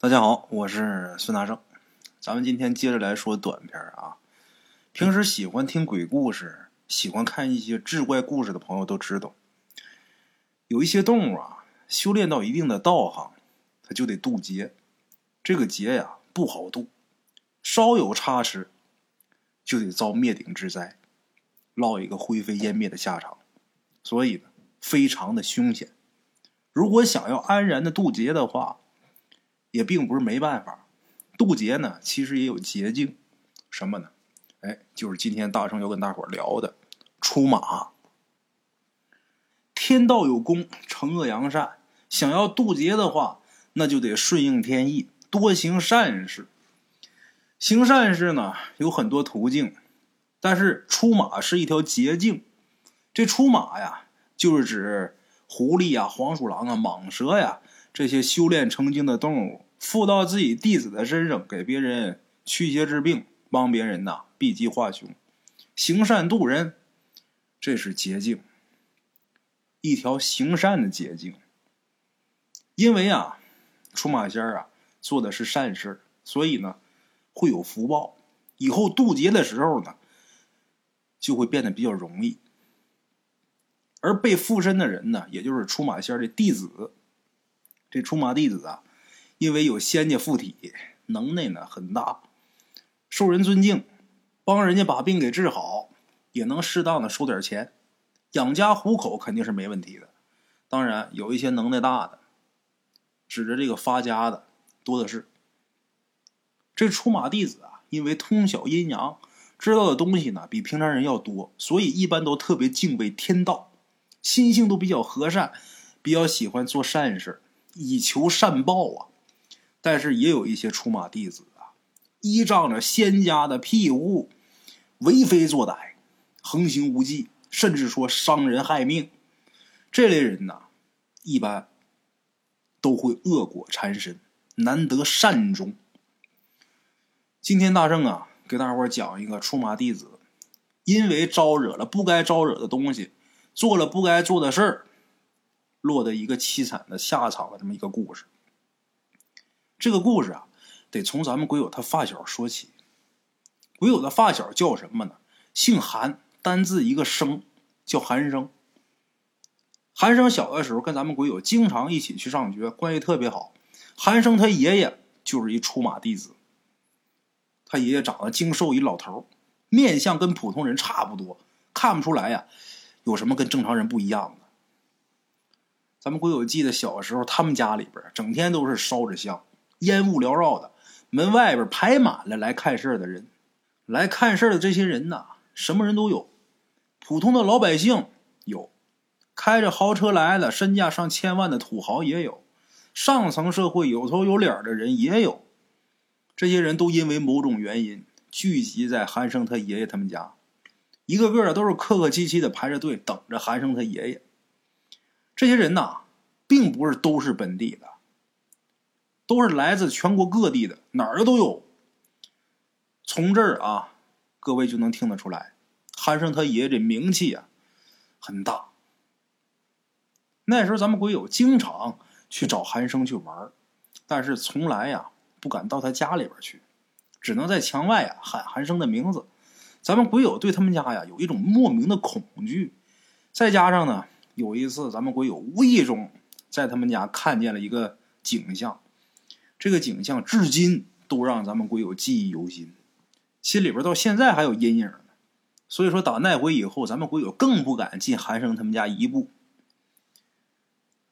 大家好，我是孙大圣，咱们今天接着来说短片啊。平时喜欢听鬼故事、喜欢看一些志怪故事的朋友都知道，有一些动物啊，修炼到一定的道行，它就得渡劫。这个劫呀不好渡，稍有差池，就得遭灭顶之灾，落一个灰飞烟灭的下场。所以，非常的凶险。如果想要安然的渡劫的话，也并不是没办法，渡劫呢，其实也有捷径，什么呢？哎，就是今天大圣要跟大伙聊的出马。天道有功，惩恶扬善。想要渡劫的话，那就得顺应天意，多行善事。行善事呢，有很多途径，但是出马是一条捷径。这出马呀，就是指狐狸呀、黄鼠狼啊、蟒蛇呀。这些修炼成精的动物附到自己弟子的身上，给别人驱邪治病，帮别人呐避疾化凶，行善渡人，这是捷径，一条行善的捷径。因为啊，出马仙啊做的是善事，所以呢会有福报，以后渡劫的时候呢就会变得比较容易。而被附身的人呢，也就是出马仙的弟子。这出马弟子啊，因为有仙家附体，能耐呢很大，受人尊敬，帮人家把病给治好，也能适当的收点钱，养家糊口肯定是没问题的。当然，有一些能耐大的，指着这个发家的多的是。这出马弟子啊，因为通晓阴阳，知道的东西呢比平常人要多，所以一般都特别敬畏天道，心性都比较和善，比较喜欢做善事。以求善报啊！但是也有一些出马弟子啊，依仗着仙家的庇护，为非作歹，横行无忌，甚至说伤人害命。这类人呐，一般都会恶果缠身，难得善终。今天大圣啊，给大伙讲一个出马弟子，因为招惹了不该招惹的东西，做了不该做的事儿。落得一个凄惨的下场的这么一个故事。这个故事啊，得从咱们鬼友他发小说起。鬼友的发小叫什么呢？姓韩，单字一个生，叫韩生。韩生小的时候跟咱们鬼友经常一起去上学，关系特别好。韩生他爷爷就是一出马弟子。他爷爷长得精瘦一老头，面相跟普通人差不多，看不出来呀，有什么跟正常人不一样的。咱们鬼友记得小时候，他们家里边整天都是烧着香，烟雾缭绕的，门外边排满了来看事儿的人。来看事儿的这些人呐，什么人都有，普通的老百姓有，开着豪车来了，身价上千万的土豪也有，上层社会有头有脸的人也有。这些人都因为某种原因聚集在韩生他爷爷他们家，一个个的都是客客气气的排着队等着韩生他爷爷。这些人呐，并不是都是本地的，都是来自全国各地的，哪儿的都有。从这儿啊，各位就能听得出来，韩生他爷爷这名气啊很大。那时候咱们鬼友经常去找韩生去玩，但是从来呀不敢到他家里边去，只能在墙外啊喊韩生的名字。咱们鬼友对他们家呀有一种莫名的恐惧，再加上呢。有一次，咱们鬼友无意中在他们家看见了一个景象，这个景象至今都让咱们鬼友记忆犹新，心里边到现在还有阴影呢。所以说，打那回以后，咱们鬼友更不敢进韩生他们家一步。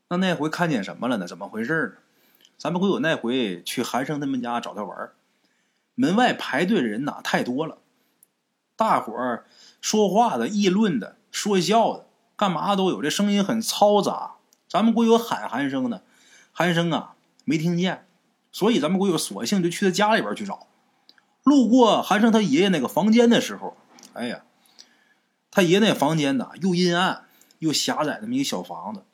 那那回看见什么了呢？怎么回事呢？咱们鬼友那回去韩生他们家找他玩，门外排队的人呐太多了，大伙儿说话的、议论的、说笑的。干嘛都有，这声音很嘈杂。咱们国有喊韩生呢，韩生啊没听见，所以咱们国有索性就去他家里边去找。路过韩生他爷爷那个房间的时候，哎呀，他爷那房间呐又阴暗又狭窄，那么一个小房子。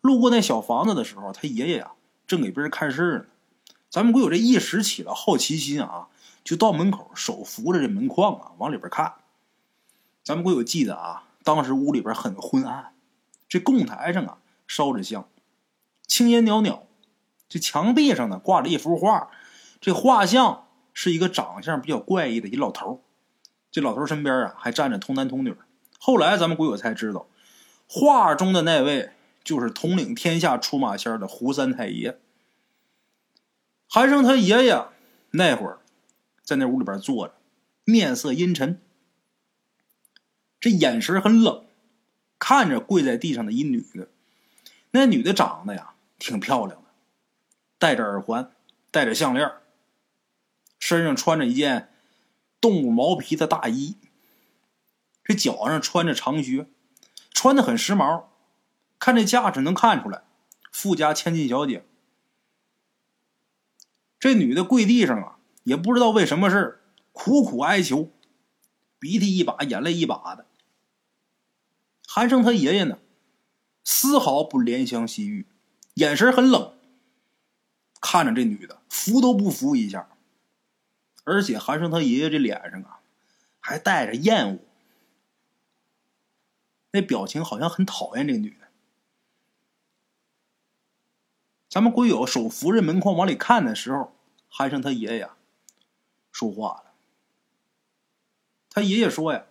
路过那小房子的时候，他爷爷呀正给别人看事呢。咱们国有这一时起了好奇心啊，就到门口手扶着这门框啊往里边看。咱们国有记得啊。当时屋里边很昏暗，这供台上啊烧着香，青烟袅袅。这墙壁上呢挂着一幅画，这画像是一个长相比较怪异的一老头这老头身边啊还站着童男童女。后来咱们鬼友才知道，画中的那位就是统领天下出马仙的胡三太爷。韩生他爷爷那会儿在那屋里边坐着，面色阴沉，这眼神很冷，看着跪在地上的一女的。那女的长得呀挺漂亮的，戴着耳环，戴着项链，身上穿着一件动物毛皮的大衣，这脚上穿着长靴，穿的很时髦。看这架势能看出来，富家千金小姐。这女的跪地上啊，也不知道为什么事苦苦哀求，鼻涕一把眼泪一把的。韩生他爷爷呢？丝毫不怜香惜玉，眼神很冷，看着这女的扶都不扶一下。而且韩生他爷爷这脸上啊，还带着厌恶，那表情好像很讨厌这女的。咱们鬼友手扶着门框往里看的时候，韩生他爷爷说话了。他爷爷说呀：“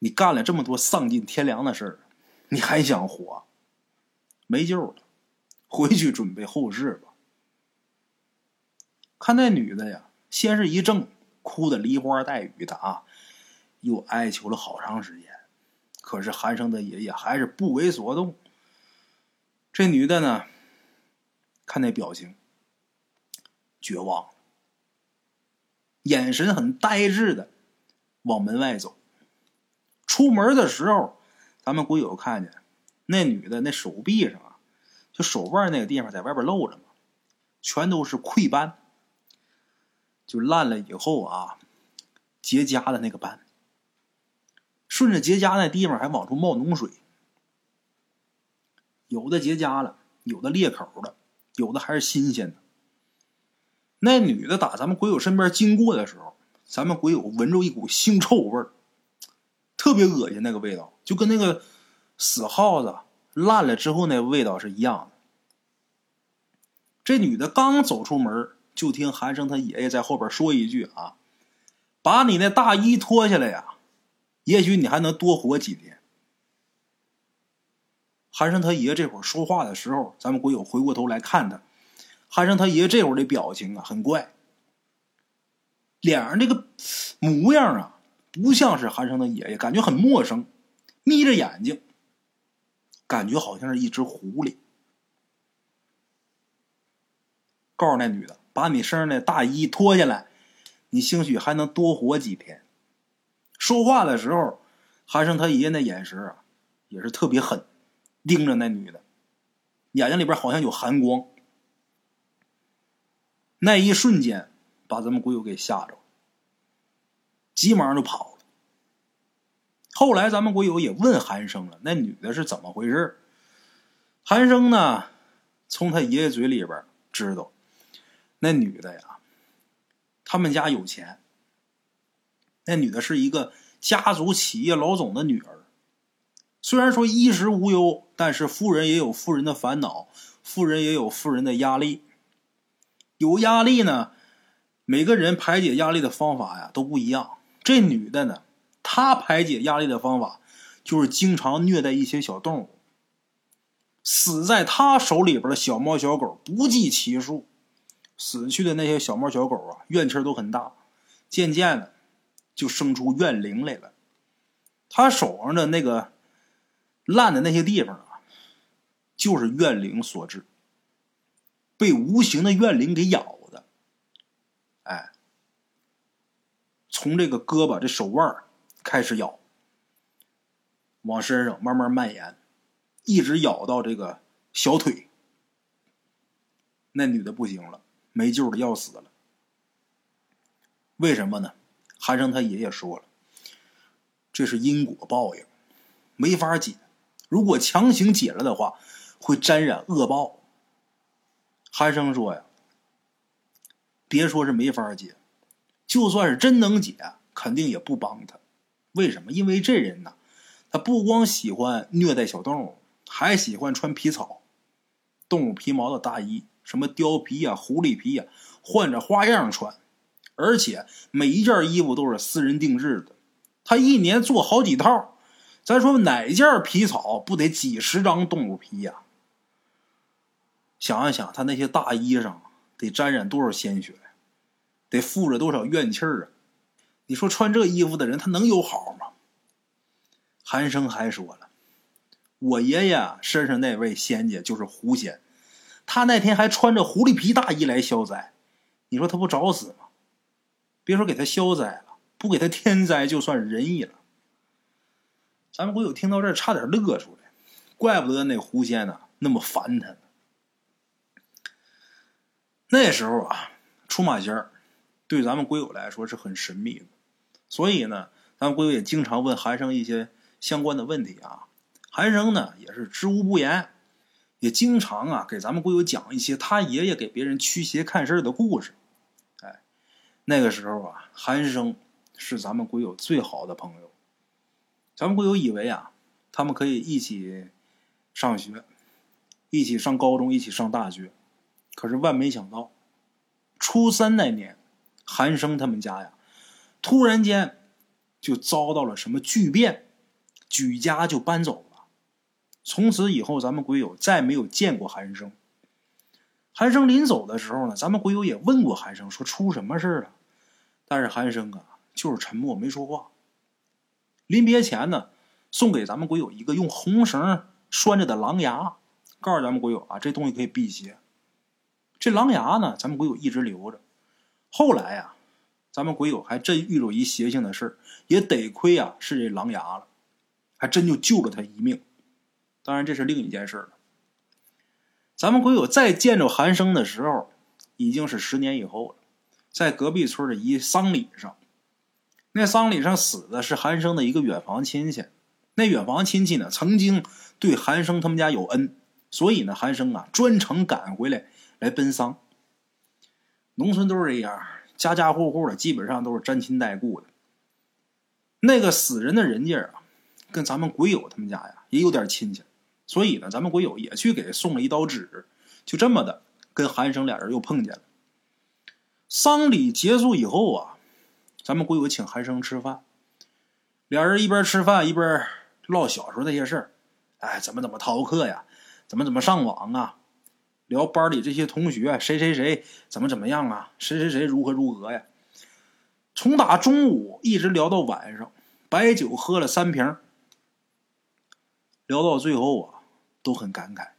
你干了这么多丧尽天良的事儿。”你还想活？没救了，回去准备后事吧。看那女的呀，先是一怔，哭的梨花带雨的啊，又哀求了好长时间。可是韩生的爷爷还是不为所动。这女的呢，看那表情，绝望，眼神很呆滞的往门外走。出门的时候。咱们鬼友看见那女的那手臂上啊，就手腕那个地方在外边露着嘛，全都是溃斑，就烂了以后啊，结痂的那个斑，顺着结痂那地方还往出冒脓水，有的结痂了，有的裂口了，有的还是新鲜的。那女的打咱们鬼友身边经过的时候，咱们鬼友闻着一股腥臭味儿。特别恶心，那个味道就跟那个死耗子烂了之后那味道是一样的。这女的刚走出门，就听韩生他爷爷在后边说一句：“啊，把你那大衣脱下来呀，也许你还能多活几天。”韩生他爷这会儿说话的时候，咱们鬼友回过头来看他，韩生他爷这会儿的表情啊很怪，脸上这个模样啊。不像是韩生的爷爷，感觉很陌生，眯着眼睛，感觉好像是一只狐狸。告诉那女的，把你身上的大衣脱下来，你兴许还能多活几天。说话的时候，韩生他爷爷那眼神啊，也是特别狠，盯着那女的，眼睛里边好像有寒光。那一瞬间，把咱们鬼友给吓着。急忙就跑了。后来咱们鬼友也问韩生了，那女的是怎么回事？韩生呢，从他爷爷嘴里边知道，那女的呀，他们家有钱。那女的是一个家族企业老总的女儿，虽然说衣食无忧，但是富人也有富人的烦恼，富人也有富人的压力。有压力呢，每个人排解压力的方法呀都不一样。这女的呢，她排解压力的方法就是经常虐待一些小动物。死在她手里边的小猫小狗不计其数，死去的那些小猫小狗啊，怨气都很大，渐渐的就生出怨灵来了。她手上的那个烂的那些地方啊，就是怨灵所致，被无形的怨灵给咬的。哎。从这个胳膊、这手腕开始咬，往身上慢慢蔓延，一直咬到这个小腿。那女的不行了，没救了，要死了。为什么呢？韩生他爷爷说了，这是因果报应，没法解。如果强行解了的话，会沾染恶报。韩生说呀，别说是没法解。就算是真能解，肯定也不帮他。为什么？因为这人呢，他不光喜欢虐待小动物，还喜欢穿皮草、动物皮毛的大衣，什么貂皮呀、狐狸皮呀，换着花样穿，而且每一件衣服都是私人定制的。他一年做好几套，咱说哪件皮草不得几十张动物皮呀？想一想，他那些大衣裳得沾染多少鲜血，得负着多少怨气儿啊！你说穿这衣服的人，他能有好吗？韩生还说了。我爷爷身上那位仙家就是狐仙，他那天还穿着狐狸皮大衣来消灾，你说他不找死吗？别说给他消灾了，不给他天灾就算仁义了。咱们鬼友听到这儿差点乐出来，怪不得那狐仙呢那么烦他呢。那时候啊，出马仙儿对咱们鬼友来说是很神秘的，所以呢，咱们鬼友也经常问韩生一些相关的问题啊。韩生呢也是知无不言，也经常啊给咱们鬼友讲一些他爷爷给别人驱邪看事的故事。哎，那个时候啊，韩生是咱们鬼友最好的朋友。咱们鬼友以为啊，他们可以一起上学，一起上高中，一起上大学。可是万没想到，初三那年，韩生他们家呀，突然间就遭到了什么巨变，举家就搬走了。从此以后，咱们鬼友再没有见过韩生。韩生临走的时候呢，咱们鬼友也问过韩生，说出什么事了？但是韩生啊，就是沉默没说话。临别前呢，送给咱们鬼友一个用红绳拴着的狼牙，告诉咱们鬼友啊，这东西可以辟邪。这狼牙呢，咱们鬼友一直留着。后来呀，咱们鬼友还真遇着一邪性的事也得亏啊是这狼牙了，还真就救了他一命。当然，这是另一件事了。咱们鬼友再见着韩生的时候，已经是十年以后了，在隔壁村的一丧礼上。那丧礼上死的是韩生的一个远房亲戚。那远房亲戚呢，曾经对韩生他们家有恩，所以呢，韩生啊专程赶回来来奔丧。农村都是这样，家家户户的基本上都是沾亲带故的。那个死人的人家啊，跟咱们鬼友他们家呀也有点亲戚。所以呢，咱们鬼友也去给送了一刀纸，就这么的跟韩生俩人又碰见了。丧礼结束以后啊，咱们鬼友请韩生吃饭，俩人一边吃饭一边唠小时候那些事儿，哎，怎么怎么逃课呀，怎么怎么上网啊，聊班里这些同学谁谁谁怎么怎么样啊，谁谁谁如何如何呀，从打中午一直聊到晚上，白酒喝了三瓶，聊到最后啊。都很感慨，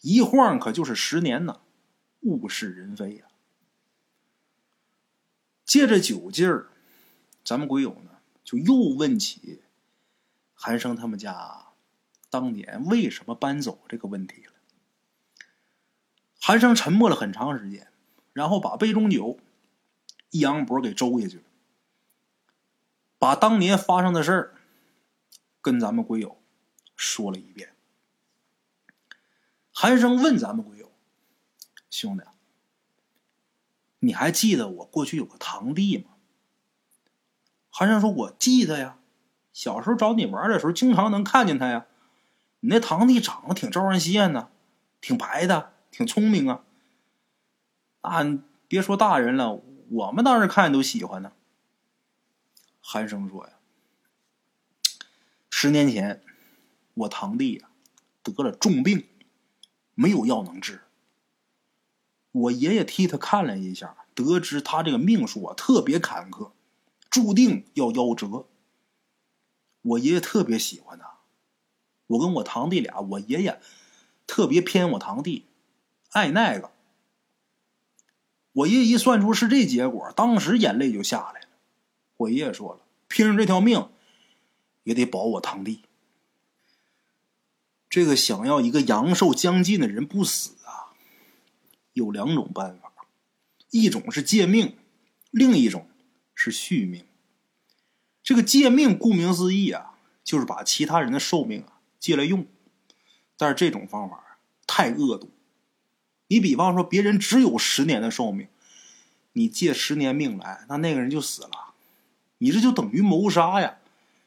一晃可就是十年呢，物是人非呀。借着酒劲儿，咱们鬼友呢就又问起韩生他们家当年为什么搬走这个问题了。韩生沉默了很长时间，然后把杯中酒一扬脖给周下去了，把当年发生的事儿跟咱们鬼友说了一遍。韩生问咱们鬼友：“兄弟，你还记得我过去有个堂弟吗？”韩生说：“我记得呀，小时候找你玩的时候，经常能看见他呀。你那堂弟长得挺招人稀罕的，挺白的，挺聪明啊。啊，别说大人了，我们当时看都喜欢呢。”韩生说：“呀，十年前我堂弟呀得了重病。”没有药能治。我爷爷替他看了一下，得知他这个命数啊特别坎坷，注定要夭折。我爷爷特别喜欢他，我跟我堂弟俩，我爷爷特别偏我堂弟，爱那个。我爷爷一算出是这结果，当时眼泪就下来了。我爷爷说了，拼上这条命，也得保我堂弟。这个想要一个阳寿将尽的人不死啊，有两种办法，一种是借命，另一种是续命。这个借命，顾名思义啊，就是把其他人的寿命啊借来用。但是这种方法太恶毒。你比方说，别人只有十年的寿命，你借十年命来，那那个人就死了，你这就等于谋杀呀。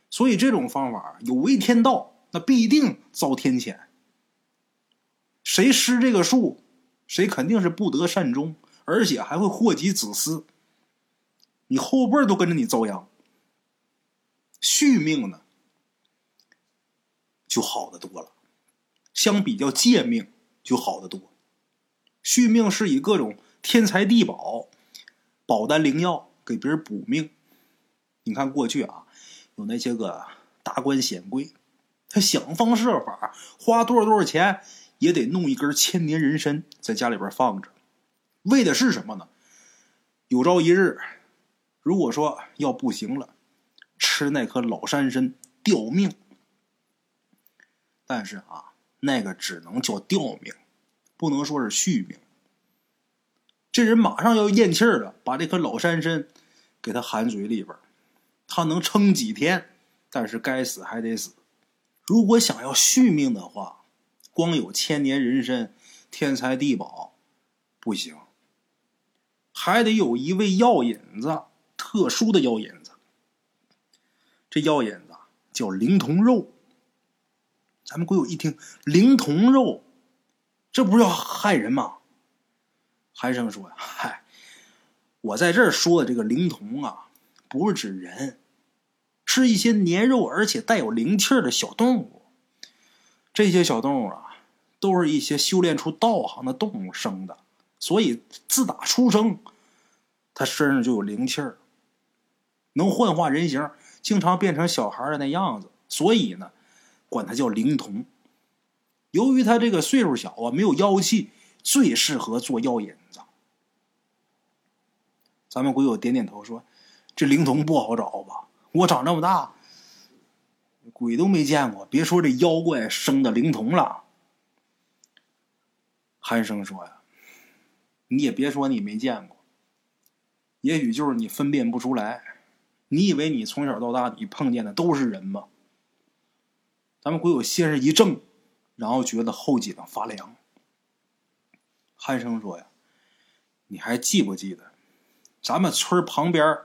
所以这种方法有违天道。那必定遭天谴。谁施这个术，谁肯定是不得善终，而且还会祸及子嗣。你后辈都跟着你遭殃。续命呢，就好得多了，相比较借命就好得多。续命是以各种天材地宝、宝丹灵药给别人补命。你看过去啊，有那些个达官显贵，他想方设法花多少多少钱，也得弄一根千年人参在家里边放着，为的是什么呢？有朝一日，如果说要不行了，吃那颗老山参吊命。但是啊，那个只能叫吊命。不能说是续命，这人马上要咽气儿了，把这颗老山参给他含嘴里边，他能撑几天？但是该死还得死。如果想要续命的话，光有千年人参、天才地宝不行，还得有一味药引子，特殊的药引子。这药引子叫灵童肉。咱们鬼友一听灵童肉。这不是要害人吗？韩生说：“嗨，我在这儿说的这个灵童啊，不是指人，是一些年肉而且带有灵气的小动物。这些小动物啊，都是一些修炼出道行的动物生的，所以自打出生，他身上就有灵气儿，能幻化人形，经常变成小孩的那样子。所以呢，管他叫灵童。”由于他这个岁数小啊，没有妖气，最适合做药引子。咱们鬼友点点头说：“这灵童不好找吧？我长这么大，鬼都没见过，别说这妖怪生的灵童了。”韩生说：“呀，你也别说你没见过，也许就是你分辨不出来。你以为你从小到大你碰见的都是人吗？”咱们鬼友先是一怔。然后觉得后脊梁发凉。韩生说：“呀，你还记不记得，咱们村旁边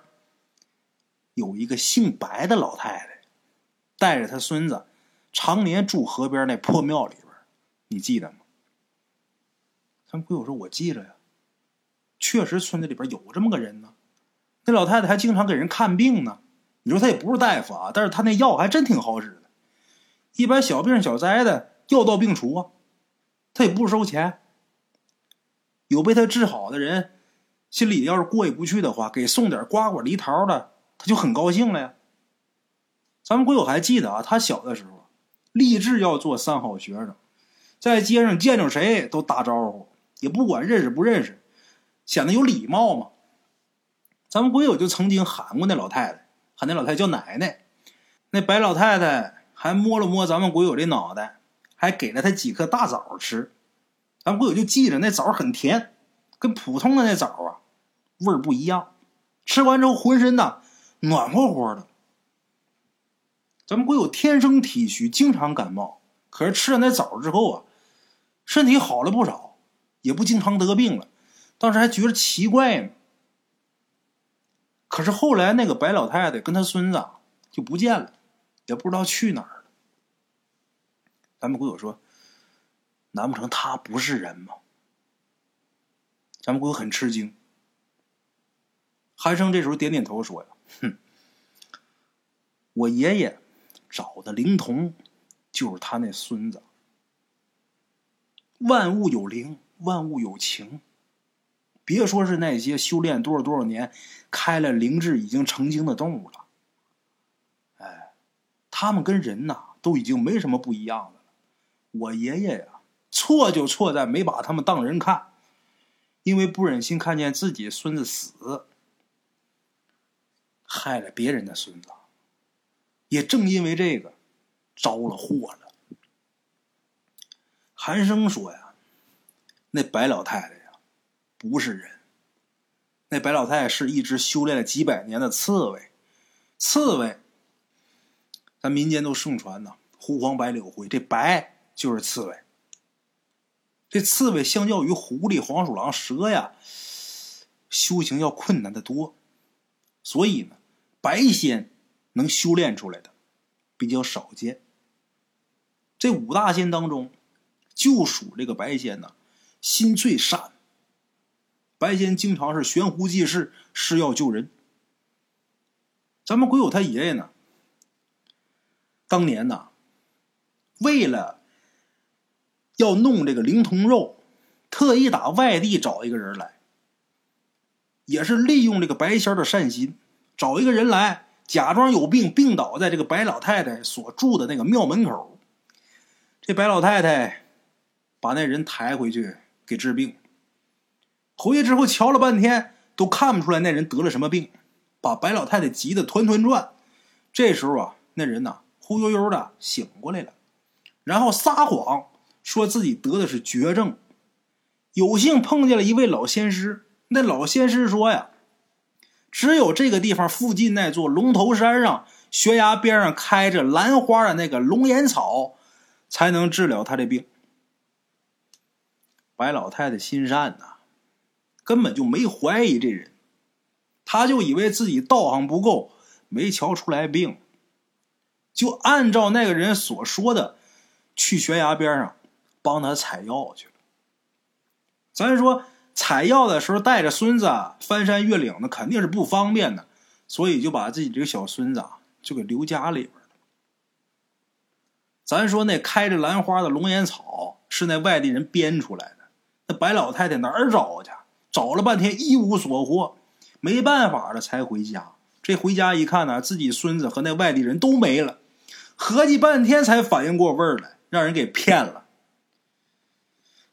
有一个姓白的老太太，带着他孙子，常年住河边那破庙里边，你记得吗？”咱鬼友说：“我记着呀，确实村子里边有这么个人呢。那老太太还经常给人看病呢。你说她也不是大夫啊，但是她那药还真挺好使的，一般小病小灾的。”药到病除啊，他也不收钱。有被他治好的人，心里要是过意不去的话，给送点瓜果梨桃的，他就很高兴了呀。咱们鬼友还记得啊，他小的时候立志要做三好学生，在街上见着谁都打招呼，也不管认识不认识，显得有礼貌嘛。咱们鬼友就曾经喊过那老太太，喊那老太太叫奶奶。那白老太太还摸了摸咱们鬼友这脑袋。还给了他几颗大枣吃，咱不友就记着那枣很甜，跟普通的那枣啊味儿不一样。吃完之后浑身呐暖和和的。咱们鬼友天生体虚，经常感冒，可是吃了那枣之后啊，身体好了不少，也不经常得病了。当时还觉得奇怪呢。可是后来那个白老太太跟她孙子就不见了，也不知道去哪儿。咱们鬼友说：“难不成他不是人吗？”咱们鬼友很吃惊。韩生这时候点点头说：“呀，哼，我爷爷找的灵童就是他那孙子。万物有灵，万物有情。别说是那些修炼多少多少年、开了灵智、已经成精的动物了，哎，他们跟人呐都已经没什么不一样了。”我爷爷呀，错就错在没把他们当人看，因为不忍心看见自己孙子死，害了别人的孙子。也正因为这个，着了祸了。韩生说呀：“那白老太太呀，不是人，那白老太太是一只修炼了几百年的刺猬。刺猬，咱民间都盛传呐，狐黄白柳灰，这白。”就是刺猬。这刺猬相较于狐狸、黄鼠狼、蛇呀，修行要困难的多，所以呢，白仙能修炼出来的比较少见。这五大仙当中，就属这个白仙呢，心最善。白仙经常是悬壶济世，施药救人。咱们鬼友他爷爷呢，当年呐，为了要弄这个灵童肉，特意打外地找一个人来，也是利用这个白仙的善心，找一个人来。假装有病，病倒在这个白老太太所住的那个庙门口。这白老太太把那人抬回去给治病。回去之后瞧了半天，都看不出来那人得了什么病，把白老太太急得团团转。这时候啊，那人呐忽悠悠的醒过来了，然后撒谎说自己得的是绝症。有幸碰见了一位老仙师，那老仙师说呀。只有这个地方附近那座龙头山上悬崖边上开着兰花的那个龙眼草，才能治疗他的病。白老太太心善呐，根本就没怀疑这人，他就以为自己道行不够，没瞧出来病，就按照那个人所说的，去悬崖边上帮他采药去了。咱说。采药的时候带着孙子翻山越岭的肯定是不方便的，所以就把自己这个小孙子啊就给留家里边了。咱说那开着兰花的龙眼草是那外地人编出来的，那白老太太哪儿找去？找了半天一无所获，没办法了才回家。这回家一看呢，自己孙子和那外地人都没了，合计半天才反应过味儿来，让人给骗了。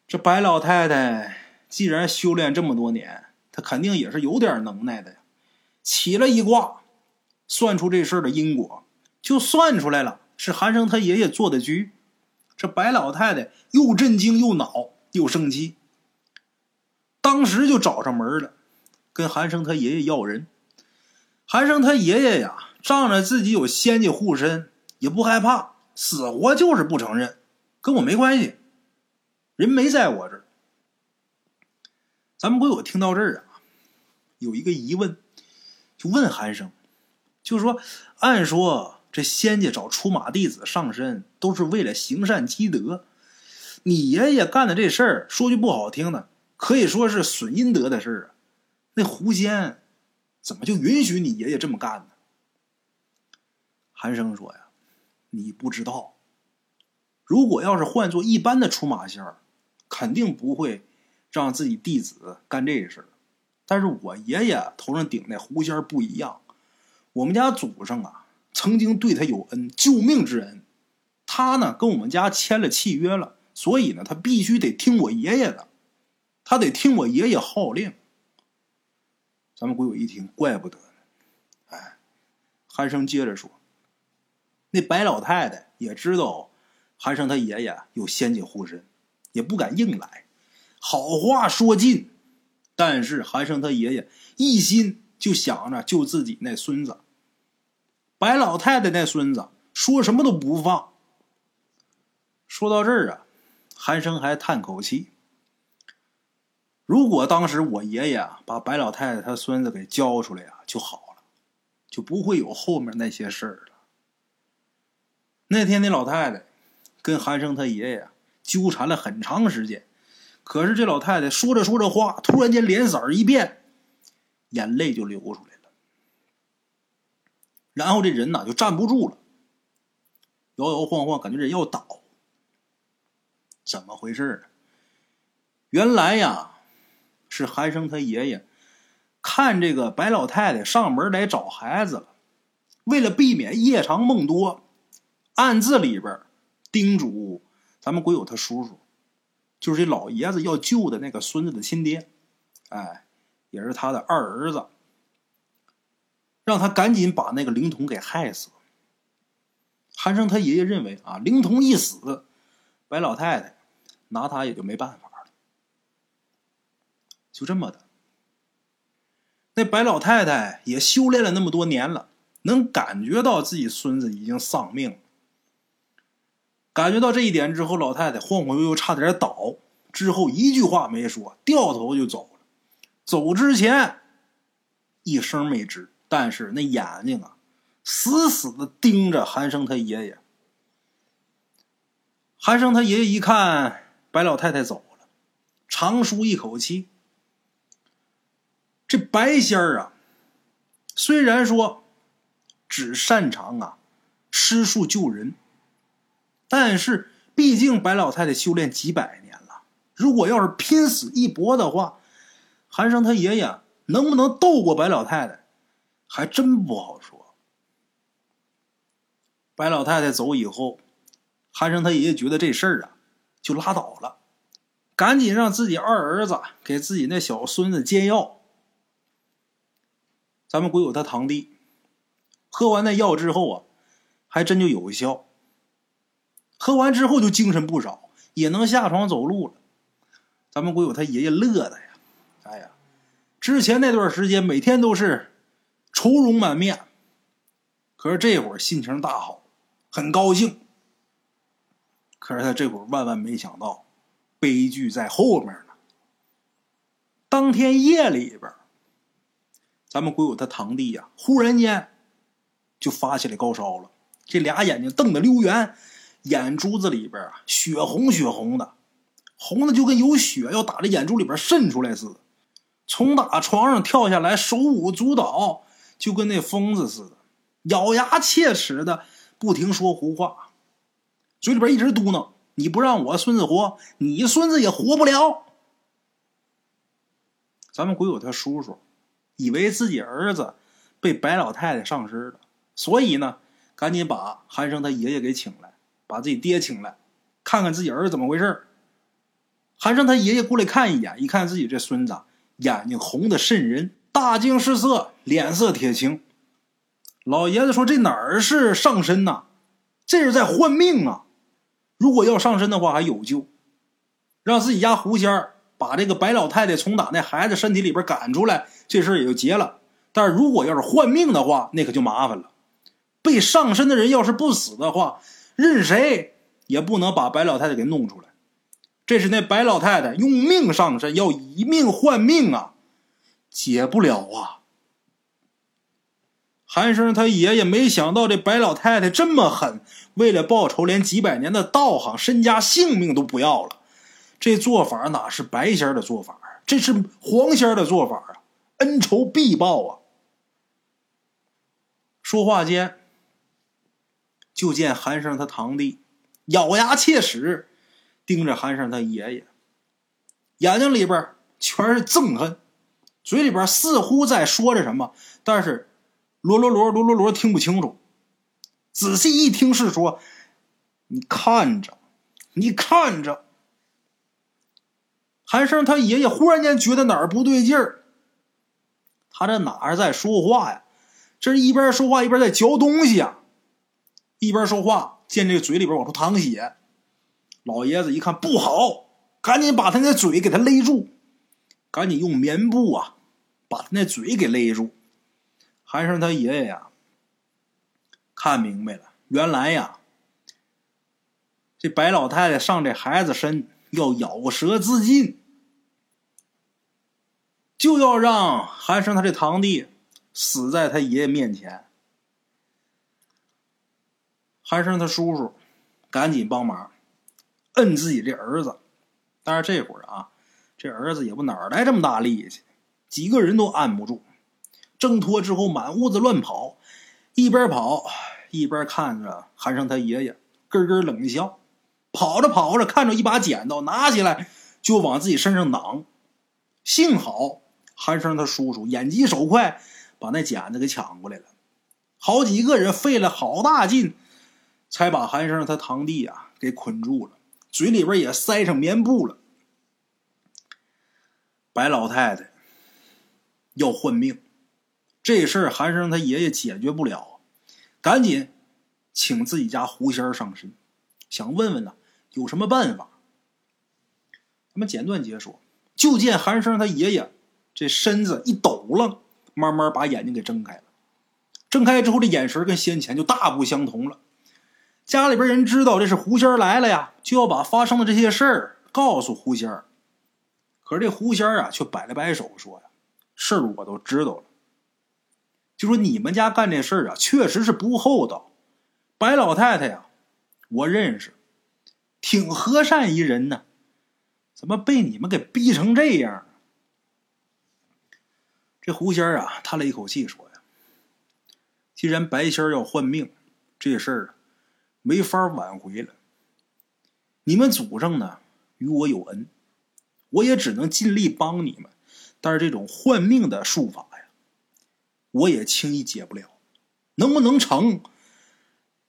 这白老太太。既然修炼这么多年，她肯定也是有点能耐的呀。起了一卦，算出这事儿的因果，就算出来了，是韩生他爷爷做的局。这白老太太又震惊又恼又生气，当时就找上门了，跟韩生他爷爷要人。韩生他爷爷呀，仗着自己有仙家护身，也不害怕，死活就是不承认，跟我没关系，人没在我这儿。咱们鬼友听到这儿啊，有一个疑问，就问韩生，就说：按说这仙家找出马弟子上身，都是为了行善积德。你爷爷干的这事儿，说句不好听的，可以说是损阴德的事儿啊。那狐仙怎么就允许你爷爷这么干呢？韩生说呀：“你不知道，如果要是换做一般的出马仙儿，肯定不会。”让自己弟子干这事但是我爷爷头上顶那狐仙不一样。我们家祖上啊，曾经对他有恩，救命之恩。他呢，跟我们家签了契约了，所以呢，他必须得听我爷爷的，他得听我爷爷号令。咱们鬼友一听，怪不得呢。哎，韩生接着说：“那白老太太也知道韩生他爷爷有仙界护身，也不敢硬来。”好话说尽，但是韩生他爷爷一心就想着救自己那孙子。白老太太那孙子说什么都不放。说到这儿啊，韩生还叹口气：如果当时我爷爷把白老太太他孙子给交出来呀，就好了，就不会有后面那些事儿了。那天那老太太跟韩生他爷爷纠缠了很长时间。可是这老太太说着说着话，突然间脸色一变，眼泪就流出来了。然后这人呐就站不住了，摇摇晃晃，感觉人要倒。怎么回事呢？原来呀，是韩生他爷爷看这个白老太太上门来找孩子了，为了避免夜长梦多，暗自里边叮嘱咱们鬼友他叔叔。就是这老爷子要救的那个孙子的亲爹，哎，也是他的二儿子，让他赶紧把那个灵童给害死。韩生他爷爷认为啊，灵童一死，白老太太拿他也就没办法了。就这么的，那白老太太也修炼了那么多年了，能感觉到自己孙子已经丧命了。感觉到这一点之后，老太太晃晃悠悠，差点倒。之后一句话没说，掉头就走了。走之前一声没吱，但是那眼睛啊，死死的盯着韩生他爷爷。韩生他爷爷一看白老太太走了，长舒一口气。这白仙儿啊，虽然说只擅长啊施术救人，但是毕竟白老太太修炼几百年了，如果要是拼死一搏的话，韩生他爷爷能不能斗过白老太太，还真不好说。白老太太走以后，韩生他爷爷觉得这事儿啊就拉倒了，赶紧让自己二儿子给自己那小孙子煎药。咱们鬼友他堂弟喝完那药之后啊，还真就有效。喝完之后就精神不少，也能下床走路了。咱们鬼友他爷爷乐的呀，哎呀，之前那段时间每天都是愁容满面，可是这会儿心情大好，很高兴。可是他这会儿万万没想到，悲剧在后面呢。当天夜里边。咱们鬼友他堂弟呀，忽然间就发起来高烧了，这俩眼睛瞪得溜圆，眼珠子里边啊血红血红的，红的就跟有血要打着眼珠里边渗出来似的。从打床上跳下来，手舞足蹈，就跟那疯子似的，咬牙切齿的不停说胡话，嘴里边一直嘟囔：“你不让我孙子活，你孙子也活不了。”咱们鬼友他叔叔。以为自己儿子被白老太太上身了，所以呢，赶紧把韩生他爷爷给请来，把自己爹请来，看看自己儿子怎么回事还让他爷爷过来看一眼，一看自己这孙子眼睛红的渗人，大惊失色，脸色铁青。老爷子说：“这哪儿是上身呐？这是在换命啊！如果要上身的话，还有救，让自己家狐仙儿。”把这个白老太太从打那孩子身体里边赶出来，这事儿也就结了。但是如果要是换命的话，那可就麻烦了。被上身的人要是不死的话，任谁也不能把白老太太给弄出来。这是那白老太太用命上身，要以命换命啊，解不了啊。韩生他爷爷没想到这白老太太这么狠，为了报仇，连几百年的道行、身家性命都不要了。这做法哪是白仙的做法这是黄仙的做法啊！恩仇必报啊！说话间，就见韩生他堂弟咬牙切齿，盯着韩生他爷爷，眼睛里边全是憎恨，嘴里边似乎在说着什么，但是罗罗罗罗罗罗听不清楚。仔细一听是说：“你看着，你看着。”韩生他爷爷忽然间觉得哪儿不对劲儿，他这哪是在说话呀？这是一边说话一边在嚼东西啊！一边说话，见这嘴里边往出淌血，老爷子一看不好，赶紧把他那嘴给他勒住，赶紧用棉布啊把他那嘴给勒住。韩生他爷爷呀，看明白了，原来呀，这白老太太上这孩子身要咬舌自尽。就要让韩生他这堂弟死在他爷爷面前。韩生他叔叔赶紧帮忙摁自己这儿子，但是这会儿啊，这儿子也不哪儿来这么大力气，几个人都按不住。挣脱之后满屋子乱跑，一边跑一边看着韩生他爷爷咯咯冷笑。跑着跑着看着一把剪刀，拿起来就往自己身上攮。幸好。韩生他叔叔眼疾手快，把那剪子给抢过来了。好几个人费了好大劲，才把韩生他堂弟啊给捆住了，嘴里边也塞上棉布了。白老太太要换命，这事儿韩生他爷爷解决不了，赶紧请自己家狐仙上身，想问问呢有什么办法。咱们简短解说，就见韩生他爷爷。这身子一抖楞，慢慢把眼睛给睁开了。睁开之后，这眼神跟先前就大不相同了。家里边人知道这是狐仙来了呀，就要把发生的这些事儿告诉狐仙可是这狐仙啊，却摆了摆手，说呀：“事儿我都知道了。就说你们家干这事儿啊，确实是不厚道。白老太太呀，我认识，挺和善一人呢。怎么被你们给逼成这样？这狐仙啊，叹了一口气说呀：“既然白仙要换命，这事儿没法挽回了。你们祖上呢与我有恩，我也只能尽力帮你们。但是这种换命的术法呀，我也轻易解不了。能不能成，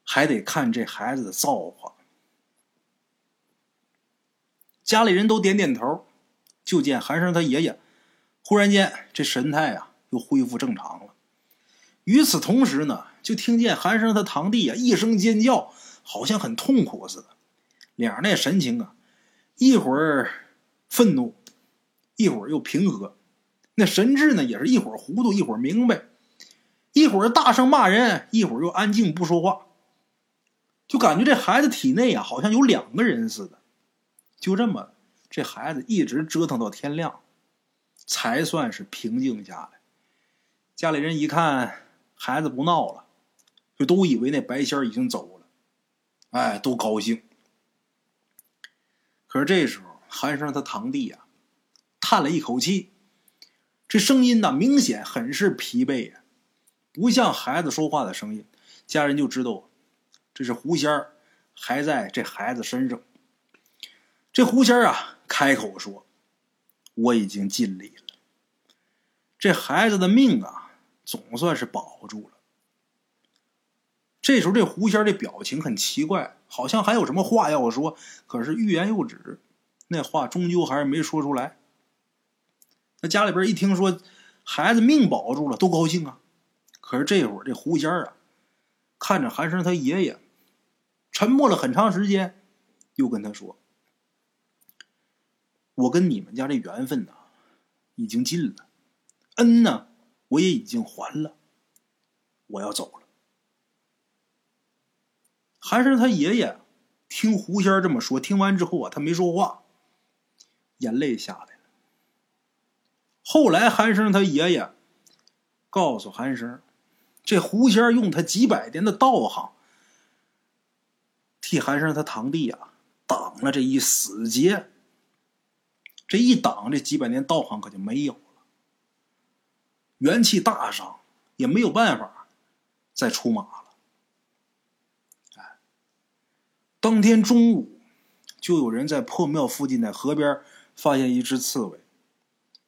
还得看这孩子的造化。”家里人都点点头，就见韩生他爷爷。忽然间，这神态啊又恢复正常了。与此同时呢，就听见韩生他堂弟啊一声尖叫，好像很痛苦似的。脸上那神情啊，一会儿愤怒，一会儿又平和。那神志呢，也是一会儿糊涂，一会儿明白，一会儿大声骂人，一会儿又安静不说话。就感觉这孩子体内啊，好像有两个人似的。就这么，这孩子一直折腾到天亮。才算是平静下来。家里人一看孩子不闹了，就都以为那白仙已经走了，哎，都高兴。可是这时候，韩生他堂弟呀，叹了一口气，这声音呢，明显很是疲惫呀，不像孩子说话的声音。家人就知道，这是狐仙儿还在这孩子身上。这狐仙儿啊，开口说。我已经尽力了，这孩子的命啊，总算是保住了。这时候，这狐仙的表情很奇怪，好像还有什么话要说，可是欲言又止，那话终究还是没说出来。那家里边一听说孩子命保住了，都高兴啊。可是这会儿，这狐仙啊，看着韩生他爷爷，沉默了很长时间，又跟他说。我跟你们家这缘分呐，已经尽了，恩呢，我也已经还了，我要走了。韩生他爷爷听狐仙这么说，听完之后啊，他没说话，眼泪下来了。后来韩生他爷爷告诉韩生，这狐仙用他几百年的道行，替韩生他堂弟啊挡了这一死劫。这一挡，这几百年道行可就没有了，元气大伤，也没有办法再出马了。哎，当天中午，就有人在破庙附近的河边发现一只刺猬，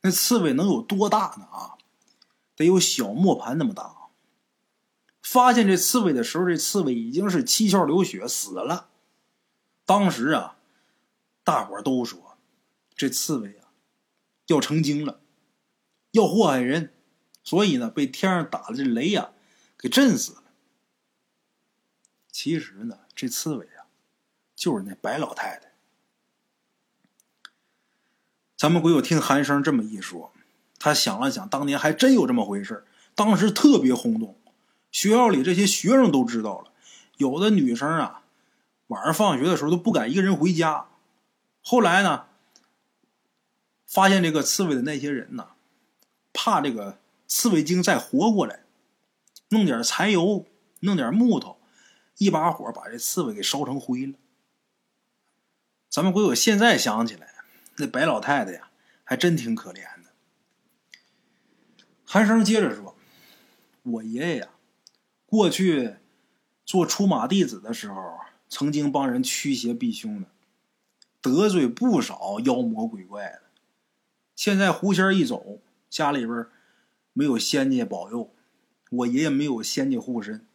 那刺猬能有多大呢？啊，得有小磨盘那么大。发现这刺猬的时候，这刺猬已经是七窍流血死了。当时啊，大伙都说。这刺猬啊，要成精了，要祸害人，所以呢，被天上打的这雷呀，给震死了。其实呢，这刺猬，就是那白老太太。咱们鬼友听韩生这么一说，他想了想，当年还真有这么回事当时特别轰动，学校里这些学生都知道了，有的女生啊，晚上放学的时候都不敢一个人回家。后来呢？发现这个刺猬的那些人呢，怕这个刺猬精再活过来，弄点柴油，弄点木头，一把火把这刺猬给烧成灰了。咱们鬼友现在想起来，那白老太太呀，还真挺可怜的。韩生接着说：“我爷爷呀，过去做出马弟子的时候，曾经帮人驱邪避凶的，得罪不少妖魔鬼怪的。”现在狐仙一走，家里边没有仙家保佑，我爷爷没有仙家护身，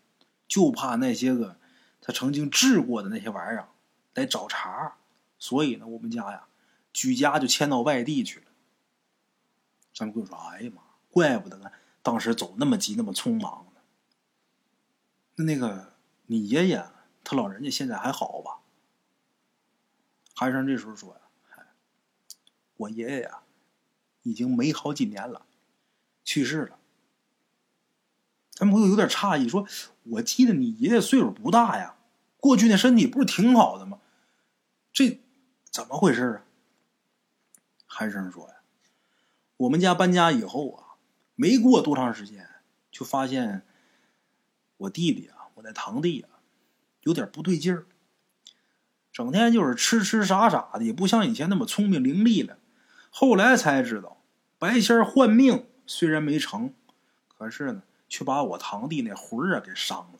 就怕那些个他曾经治过的那些玩意儿来找茬，所以呢，我们家呀，举家就迁到外地去了。张贵说：“哎呀妈，怪不得呢当时走那么急，那么匆忙呢。那那个你爷爷他老人家现在还好吧？”韩生这时候说：“呀，我爷爷呀。”已经没好几年了，去世了。咱们朋友有点诧异，说：“我记得你爷爷岁数不大呀，过去那身体不是挺好的吗？这怎么回事啊？”韩生说：“呀，我们家搬家以后啊，没过多长时间，就发现我弟弟啊，我那堂弟啊，有点不对劲儿。整天就是痴痴傻傻的，也不像以前那么聪明伶俐了。后来才知道，白仙换命虽然没成，可是呢，却把我堂弟那魂儿啊给伤了。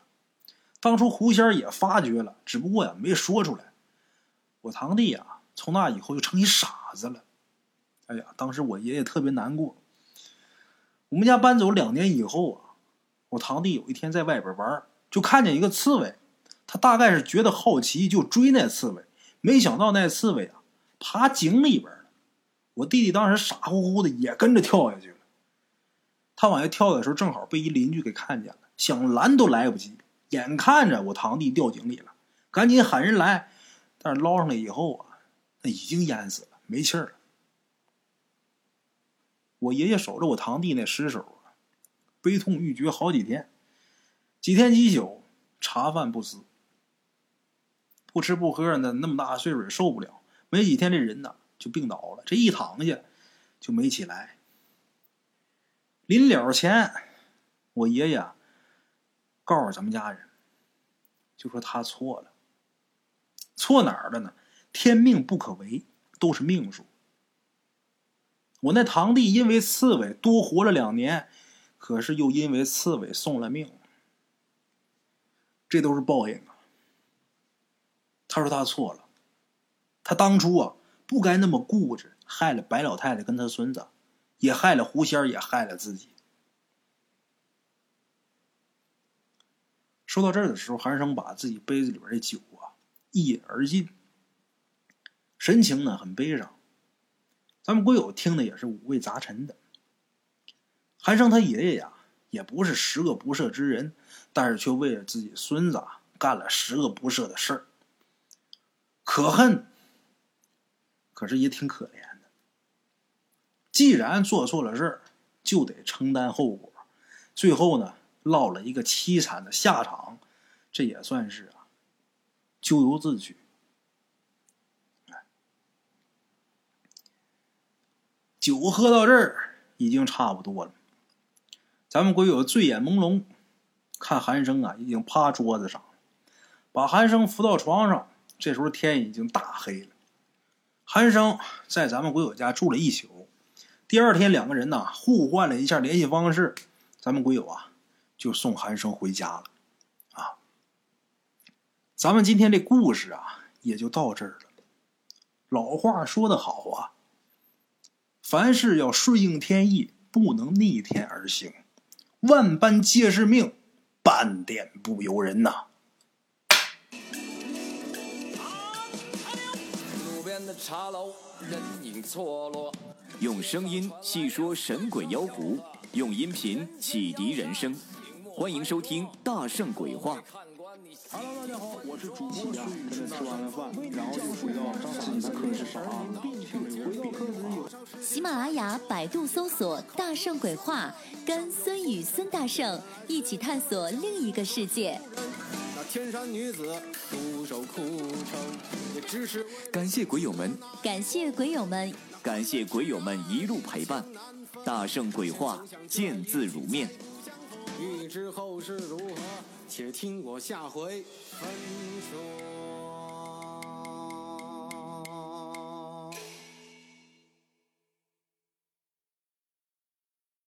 当初狐仙也发觉了，只不过呀没说出来。我堂弟呀，从那以后就成一傻子了。哎呀，当时我爷爷特别难过。我们家搬走两年以后啊，我堂弟有一天在外边玩，就看见一个刺猬。他大概是觉得好奇，就追那刺猬。没想到那刺猬啊，爬井里边了。我弟弟当时傻乎乎的，也跟着跳下去了。他往下跳的时候，正好被一邻居给看见了，想拦都来不及。眼看着我堂弟掉井里了，赶紧喊人来。但是捞上来以后啊，已经淹死了，没气儿了。我爷爷守着我堂弟那尸首，悲痛欲绝好几天，几天几宿，茶饭不思。不吃不喝的，那么大岁数也受不了。没几天，这人呢就病倒了，这一躺下就没起来。临了前，我爷爷告诉咱们家人，就说他错了。错哪儿了呢？天命不可违，都是命数。我那堂弟因为刺猬多活了两年，可是又因为刺猬送了命，这都是报应啊。他说他错了，他当初啊不该那么固执，害了白老太太跟他孙子，也害了狐仙也害了自己。说到这儿的时候，韩生把自己杯子里边的酒啊一饮而尽，神情呢很悲伤。咱们鬼友听的也是五味杂陈的。韩生他爷爷呀也不是十恶不赦之人，但是却为了自己孙子干了十恶不赦的事儿。可恨，可是也挺可怜的。既然做错了事儿，就得承担后果。最后呢，落了一个凄惨的下场，这也算是啊，咎由自取。酒喝到这儿已经差不多了，咱们鬼友醉眼朦胧，看韩生啊，已经趴桌子上，把韩生扶到床上。这时候天已经大黑了，韩生在咱们鬼友家住了一宿。第二天，两个人呢互换了一下联系方式，咱们鬼友啊就送韩生回家了。啊，咱们今天这故事啊也就到这儿了。老话说得好啊，凡事要顺应天意，不能逆天而行。万般皆是命，半点不由人呐。茶楼，人影错落。用声音细说神鬼妖狐，用音频启迪人生。欢迎收听《大圣鬼话》。Hello，大家好，我是主播孙宇。吃完了饭，然后就回到自己的课室上啊。喜马拉雅、百度搜索“大圣鬼话”，跟孙宇、孙大圣一起探索另一个世界。那天山女子独守空城，也只是感谢鬼友们，感谢鬼友们，感谢鬼友们一路陪伴。大圣鬼话，见字如面。欲知后事如何，且听我下回分说。